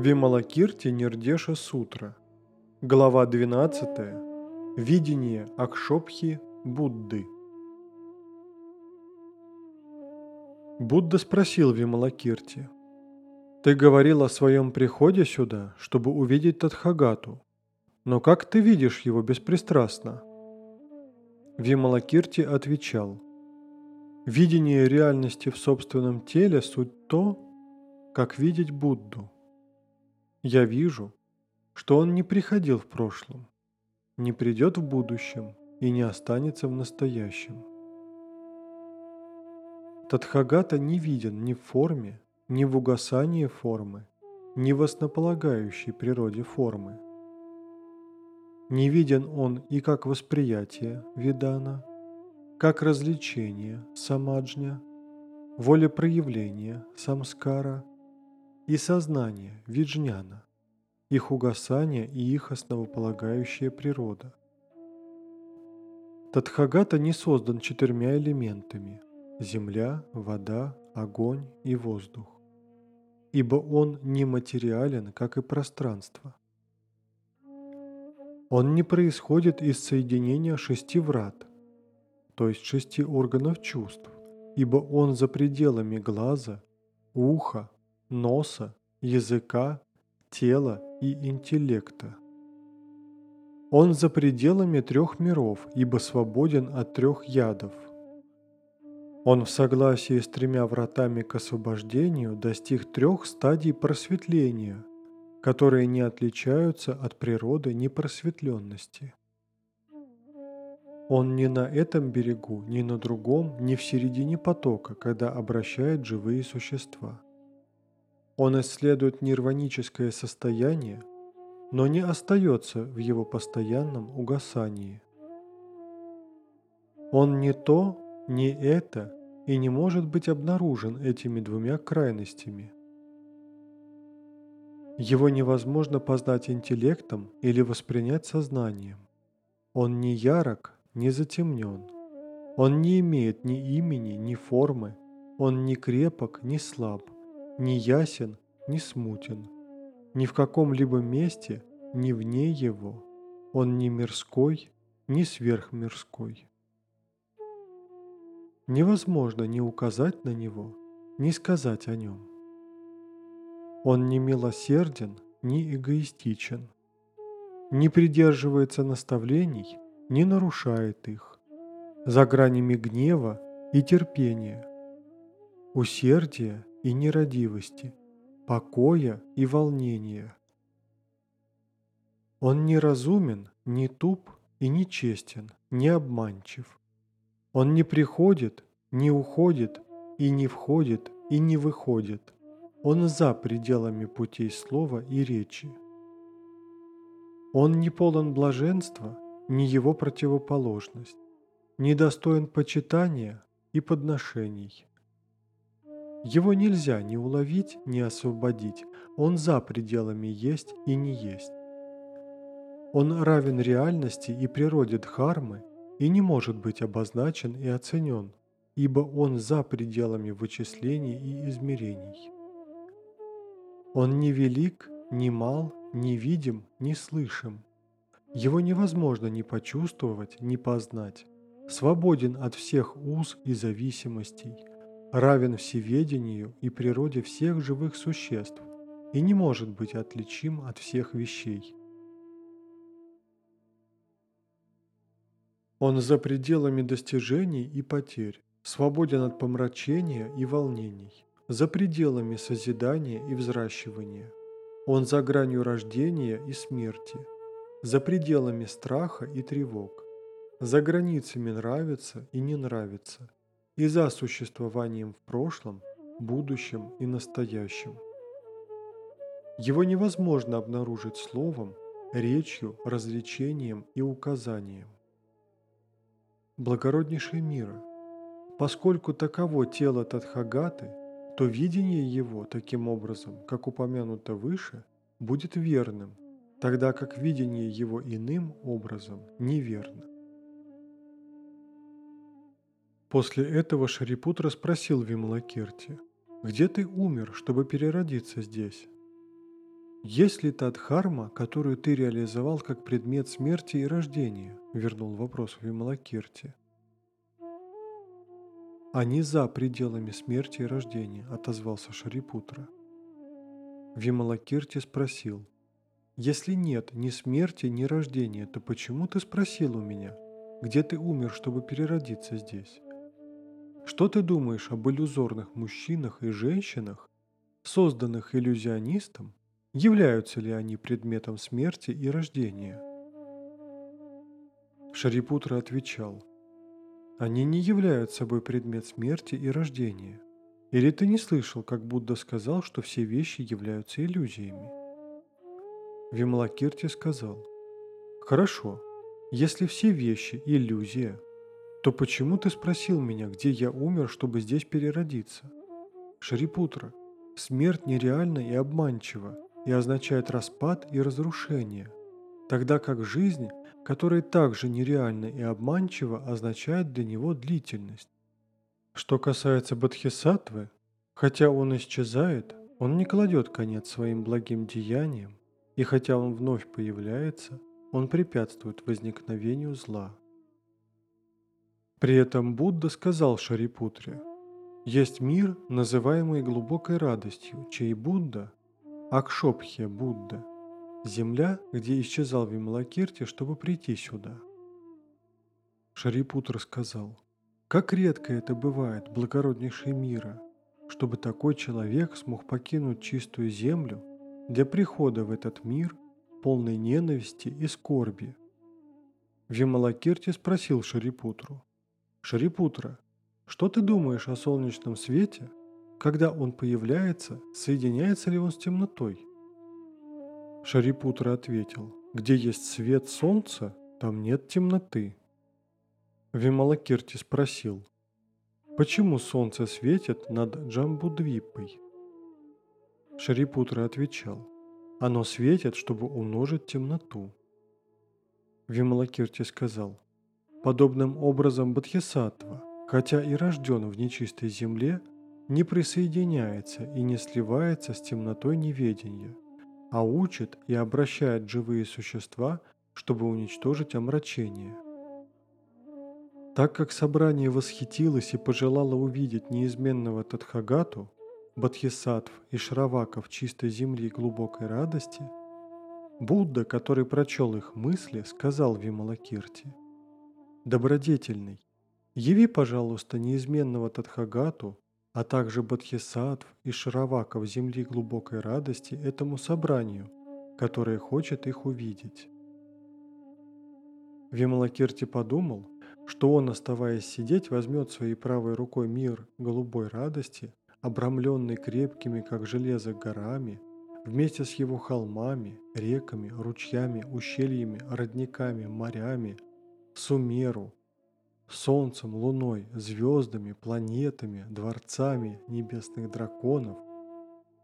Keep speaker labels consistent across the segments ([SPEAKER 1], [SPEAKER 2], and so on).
[SPEAKER 1] Вималакирти Нирдеша Сутра. Глава 12. Видение Акшопхи Будды. Будда спросил Вималакирти, «Ты говорил о своем приходе сюда, чтобы увидеть Тадхагату, но как ты видишь его беспристрастно?» Вималакирти отвечал, «Видение реальности в собственном теле – суть то, как видеть Будду». Я вижу, что он не приходил в прошлом, не придет в будущем и не останется в настоящем. Тадхагата не виден ни в форме, ни в угасании формы, ни в основополагающей природе формы. Не виден он и как восприятие видана, как развлечение самаджня, волепроявление самскара – и сознание, виджняна, их угасание и их основополагающая природа. Тадхагата не создан четырьмя элементами – земля, вода, огонь и воздух, ибо он не материален, как и пространство. Он не происходит из соединения шести врат, то есть шести органов чувств, ибо он за пределами глаза, уха, носа, языка, тела и интеллекта. Он за пределами трех миров, ибо свободен от трех ядов. Он в согласии с тремя вратами к освобождению достиг трех стадий просветления, которые не отличаются от природы непросветленности. Он ни на этом берегу, ни на другом, ни в середине потока, когда обращает живые существа – он исследует нирваническое состояние, но не остается в его постоянном угасании. Он не то, не это и не может быть обнаружен этими двумя крайностями. Его невозможно познать интеллектом или воспринять сознанием. Он не ярок, не затемнен. Он не имеет ни имени, ни формы. Он не крепок, ни слаб – ни ясен, ни смутен. Ни в каком-либо месте, ни вне его. Он ни мирской, ни сверхмирской. Невозможно ни указать на него, ни сказать о нем. Он не милосерден, ни эгоистичен. Не придерживается наставлений, не нарушает их. За гранями гнева и терпения, усердия и нерадивости, покоя и волнения. Он не разумен, не туп и не честен, не обманчив. Он не приходит, не уходит и не входит и не выходит. Он за пределами путей слова и речи. Он не полон блаженства, ни его противоположность, не достоин почитания и подношений. Его нельзя ни уловить, ни освободить. Он за пределами есть и не есть. Он равен реальности и природе Дхармы и не может быть обозначен и оценен, ибо он за пределами вычислений и измерений. Он не велик, не мал, не видим, не слышим. Его невозможно ни почувствовать, ни познать. Свободен от всех уз и зависимостей – равен всеведению и природе всех живых существ и не может быть отличим от всех вещей. Он за пределами достижений и потерь, свободен от помрачения и волнений, за пределами созидания и взращивания. Он за гранью рождения и смерти, за пределами страха и тревог, за границами нравится и не нравится – и за существованием в прошлом, будущем и настоящем. Его невозможно обнаружить словом, речью, развлечением и указанием. Благороднейший мира, поскольку таково тело Тадхагаты, то видение его таким образом, как упомянуто выше, будет верным, тогда как видение его иным образом неверно. После этого Шарипутра спросил Вималакирти, «Где ты умер, чтобы переродиться здесь?» «Есть ли та дхарма, которую ты реализовал как предмет смерти и рождения?» – вернул вопрос Вималакирти. «Они за пределами смерти и рождения», – отозвался Шарипутра. Вималакирти спросил, «Если нет ни смерти, ни рождения, то почему ты спросил у меня, где ты умер, чтобы переродиться здесь? Что ты думаешь об иллюзорных мужчинах и женщинах, созданных иллюзионистом, являются ли они предметом смерти и рождения?» Шарипутра отвечал, «Они не являются собой предмет смерти и рождения. Или ты не слышал, как Будда сказал, что все вещи являются иллюзиями?» Вималакирти сказал, «Хорошо, если все вещи – иллюзия, то почему ты спросил меня, где я умер, чтобы здесь переродиться? Шарипутра, смерть нереальна и обманчива, и означает распад и разрушение, тогда как жизнь, которая также нереальна и обманчива, означает для него длительность. Что касается Бодхисаттвы, хотя он исчезает, он не кладет конец своим благим деяниям, и хотя он вновь появляется, он препятствует возникновению зла. При этом Будда сказал Шарипутре, «Есть мир, называемый глубокой радостью, чей Будда Акшопхе Будда, земля, где исчезал Вималакирти, чтобы прийти сюда. Шарипутр сказал, как редко это бывает, благороднейший мира, чтобы такой человек смог покинуть чистую землю для прихода в этот мир, полной ненависти и скорби. Вималакирти спросил Шарипутру, «Шарипутра, что ты думаешь о солнечном свете, когда он появляется, соединяется ли он с темнотой? Шарипутра ответил, где есть свет солнца, там нет темноты. Вималакирти спросил, почему солнце светит над Джамбудвипой? Шарипутра отвечал, оно светит, чтобы умножить темноту. Вималакирти сказал, подобным образом Бодхисаттва, хотя и рожден в нечистой земле, не присоединяется и не сливается с темнотой неведения, а учит и обращает живые существа, чтобы уничтожить омрачение. Так как собрание восхитилось и пожелало увидеть неизменного Тадхагату, Бодхисаттв и Шраваков чистой земли глубокой радости, Будда, который прочел их мысли, сказал Вималакирти, «Добродетельный, яви, пожалуйста, неизменного Тадхагату, а также бодхисаттв и шараваков земли глубокой радости этому собранию, которое хочет их увидеть. Вималакирти подумал, что он, оставаясь сидеть, возьмет своей правой рукой мир голубой радости, обрамленный крепкими, как железо, горами, вместе с его холмами, реками, ручьями, ущельями, родниками, морями, Сумеру, солнцем, луной, звездами, планетами, дворцами небесных драконов,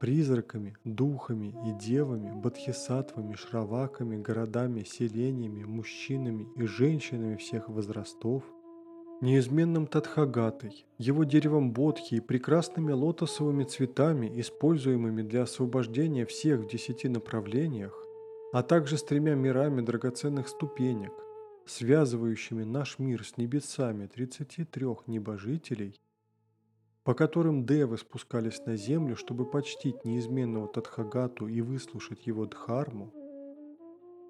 [SPEAKER 1] призраками, духами и девами, бодхисаттвами, шраваками, городами, селениями, мужчинами и женщинами всех возрастов, неизменным Тадхагатой, его деревом бодхи и прекрасными лотосовыми цветами, используемыми для освобождения всех в десяти направлениях, а также с тремя мирами драгоценных ступенек, связывающими наш мир с небесами 33 небожителей, по которым девы спускались на землю, чтобы почтить неизменного Тадхагату и выслушать его дхарму,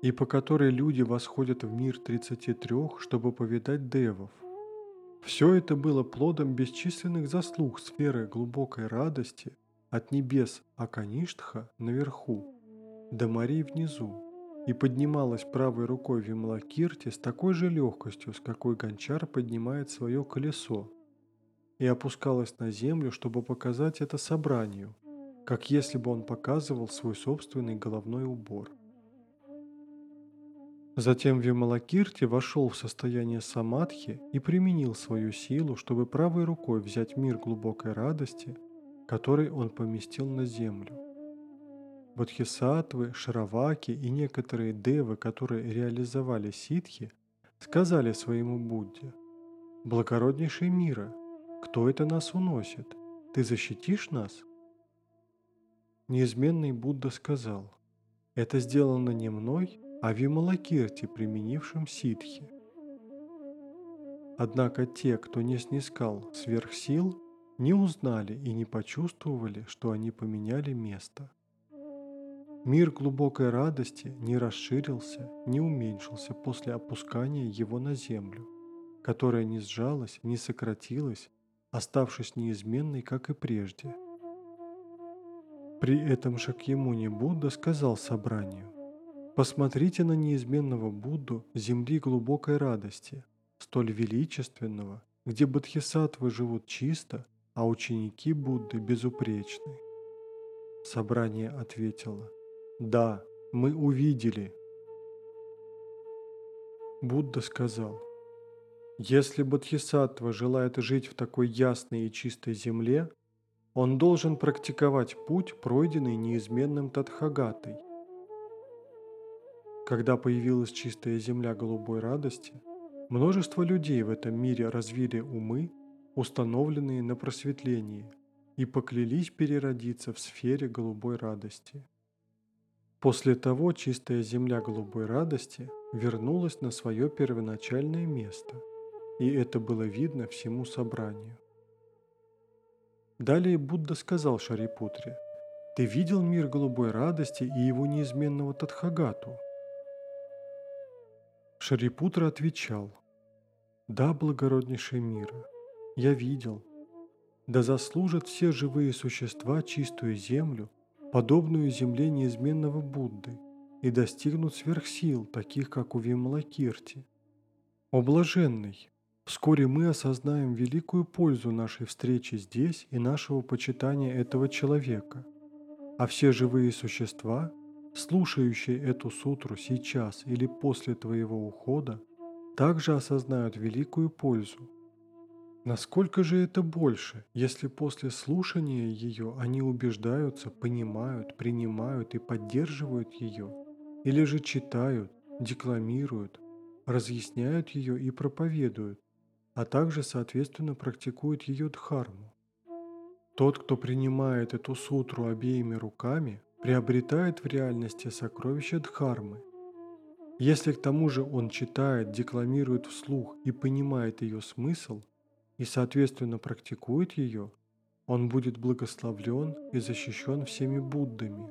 [SPEAKER 1] и по которой люди восходят в мир 33, чтобы повидать девов. Все это было плодом бесчисленных заслуг сферы глубокой радости от небес Акаништха наверху до морей внизу и поднималась правой рукой Вимлакирти с такой же легкостью, с какой гончар поднимает свое колесо, и опускалась на землю, чтобы показать это собранию, как если бы он показывал свой собственный головной убор. Затем Вималакирти вошел в состояние самадхи и применил свою силу, чтобы правой рукой взять мир глубокой радости, который он поместил на землю. Бодхисаттвы, Шраваки и некоторые девы, которые реализовали ситхи, сказали своему Будде, «Благороднейший мира, кто это нас уносит? Ты защитишь нас?» Неизменный Будда сказал, Это сделано не мной, а Вималакирти, применившим ситхи. Однако те, кто не снискал сверхсил, не узнали и не почувствовали, что они поменяли место. Мир глубокой радости не расширился, не уменьшился после опускания его на землю, которая не сжалась, не сократилась, оставшись неизменной, как и прежде. При этом Шакьямуни Будда сказал собранию, «Посмотрите на неизменного Будду земли глубокой радости – столь величественного, где бодхисаттвы живут чисто, а ученики Будды безупречны. Собрание ответило, «Да, мы увидели». Будда сказал, «Если бодхисаттва желает жить в такой ясной и чистой земле, он должен практиковать путь, пройденный неизменным Тадхагатой. Когда появилась чистая земля голубой радости – Множество людей в этом мире развили умы, установленные на просветлении, и поклялись переродиться в сфере голубой радости. После того чистая земля голубой радости вернулась на свое первоначальное место, и это было видно всему собранию. Далее Будда сказал Шарипутре, «Ты видел мир голубой радости и его неизменного Тадхагату?» Шарипутра отвечал, «Да, благороднейший мира, я видел. Да заслужат все живые существа чистую землю, подобную земле неизменного Будды, и достигнут сверхсил, таких как у Вималакирти. О блаженный! Вскоре мы осознаем великую пользу нашей встречи здесь и нашего почитания этого человека, а все живые существа – слушающие эту сутру сейчас или после твоего ухода, также осознают великую пользу. Насколько же это больше, если после слушания ее они убеждаются, понимают, принимают и поддерживают ее, или же читают, декламируют, разъясняют ее и проповедуют, а также, соответственно, практикуют ее дхарму. Тот, кто принимает эту сутру обеими руками, приобретает в реальности сокровища Дхармы. Если к тому же он читает, декламирует вслух и понимает ее смысл, и соответственно практикует ее, он будет благословлен и защищен всеми Буддами.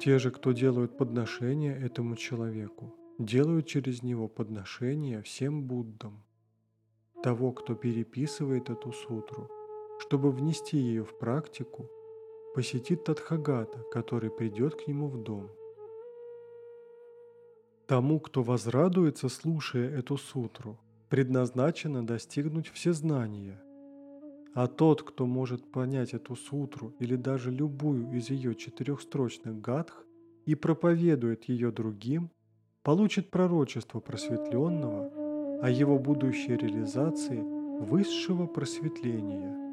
[SPEAKER 1] Те же, кто делают подношения этому человеку, делают через него подношения всем Буддам. Того, кто переписывает эту сутру, чтобы внести ее в практику – посетит Тадхагата, который придет к нему в дом. Тому, кто возрадуется, слушая эту сутру, предназначено достигнуть всезнания. А тот, кто может понять эту сутру или даже любую из ее четырехстрочных гадх и проповедует ее другим, получит пророчество просветленного о его будущей реализации высшего просветления –